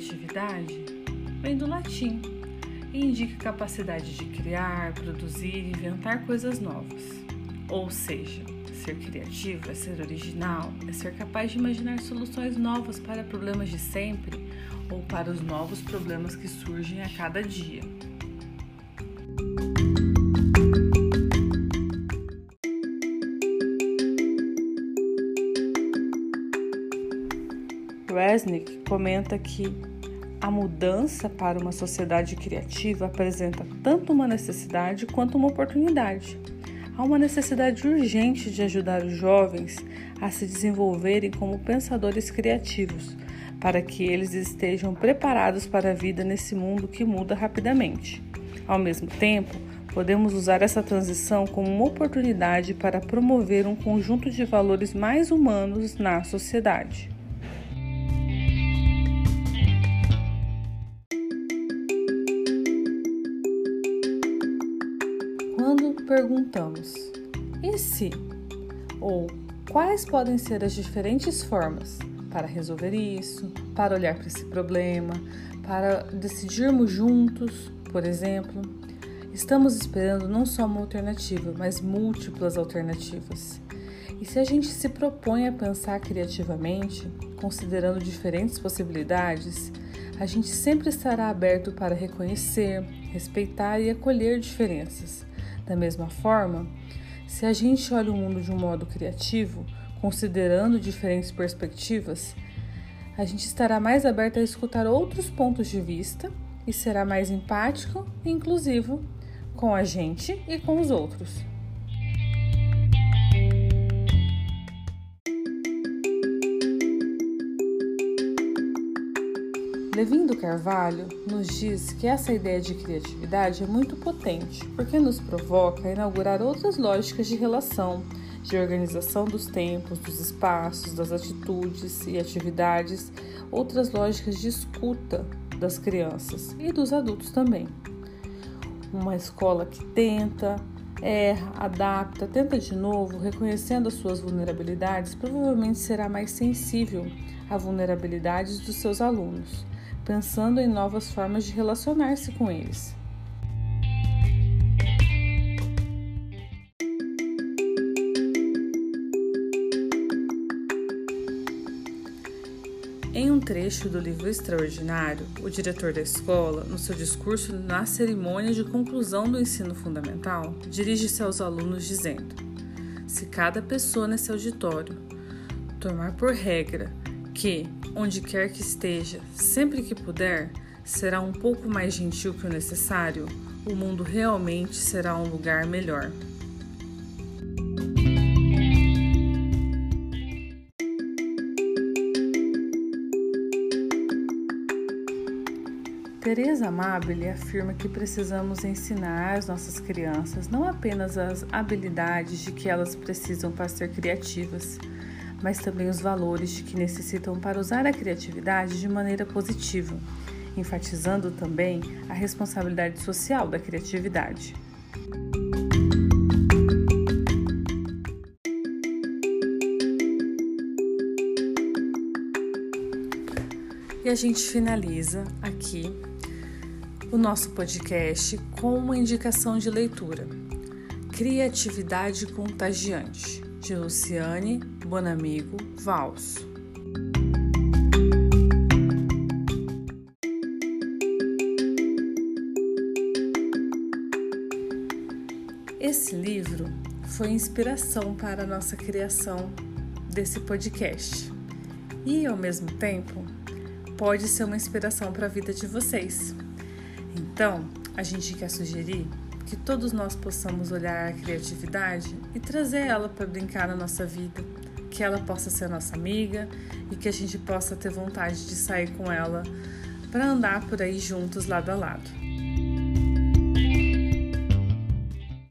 criatividade vem do latim e indica capacidade de criar, produzir e inventar coisas novas. Ou seja, ser criativo é ser original, é ser capaz de imaginar soluções novas para problemas de sempre ou para os novos problemas que surgem a cada dia. Resnick comenta que a mudança para uma sociedade criativa apresenta tanto uma necessidade quanto uma oportunidade. Há uma necessidade urgente de ajudar os jovens a se desenvolverem como pensadores criativos, para que eles estejam preparados para a vida nesse mundo que muda rapidamente. Ao mesmo tempo, podemos usar essa transição como uma oportunidade para promover um conjunto de valores mais humanos na sociedade. Quando perguntamos e se? Ou quais podem ser as diferentes formas para resolver isso, para olhar para esse problema, para decidirmos juntos, por exemplo, estamos esperando não só uma alternativa, mas múltiplas alternativas. E se a gente se propõe a pensar criativamente, considerando diferentes possibilidades, a gente sempre estará aberto para reconhecer, respeitar e acolher diferenças da mesma forma, se a gente olha o mundo de um modo criativo, considerando diferentes perspectivas, a gente estará mais aberto a escutar outros pontos de vista e será mais empático e inclusivo com a gente e com os outros. Levindo Carvalho nos diz que essa ideia de criatividade é muito potente, porque nos provoca a inaugurar outras lógicas de relação, de organização dos tempos, dos espaços, das atitudes e atividades, outras lógicas de escuta das crianças e dos adultos também. Uma escola que tenta, erra, adapta, tenta de novo, reconhecendo as suas vulnerabilidades, provavelmente será mais sensível a vulnerabilidades dos seus alunos pensando em novas formas de relacionar-se com eles. Em um trecho do livro Extraordinário, o diretor da escola, no seu discurso na cerimônia de conclusão do ensino fundamental, dirige-se aos alunos dizendo: Se cada pessoa nesse auditório tomar por regra que, onde quer que esteja, sempre que puder, será um pouco mais gentil que o necessário, o mundo realmente será um lugar melhor. Teresa Amabile afirma que precisamos ensinar às nossas crianças não apenas as habilidades de que elas precisam para ser criativas, mas também os valores que necessitam para usar a criatividade de maneira positiva, enfatizando também a responsabilidade social da criatividade. E a gente finaliza aqui o nosso podcast com uma indicação de leitura: Criatividade Contagiante, de Luciane Bonamigo Valso. Esse livro foi inspiração para a nossa criação desse podcast e, ao mesmo tempo, pode ser uma inspiração para a vida de vocês. Então, a gente quer sugerir que todos nós possamos olhar a criatividade e trazer ela para brincar na nossa vida, que ela possa ser nossa amiga e que a gente possa ter vontade de sair com ela para andar por aí juntos lado a lado.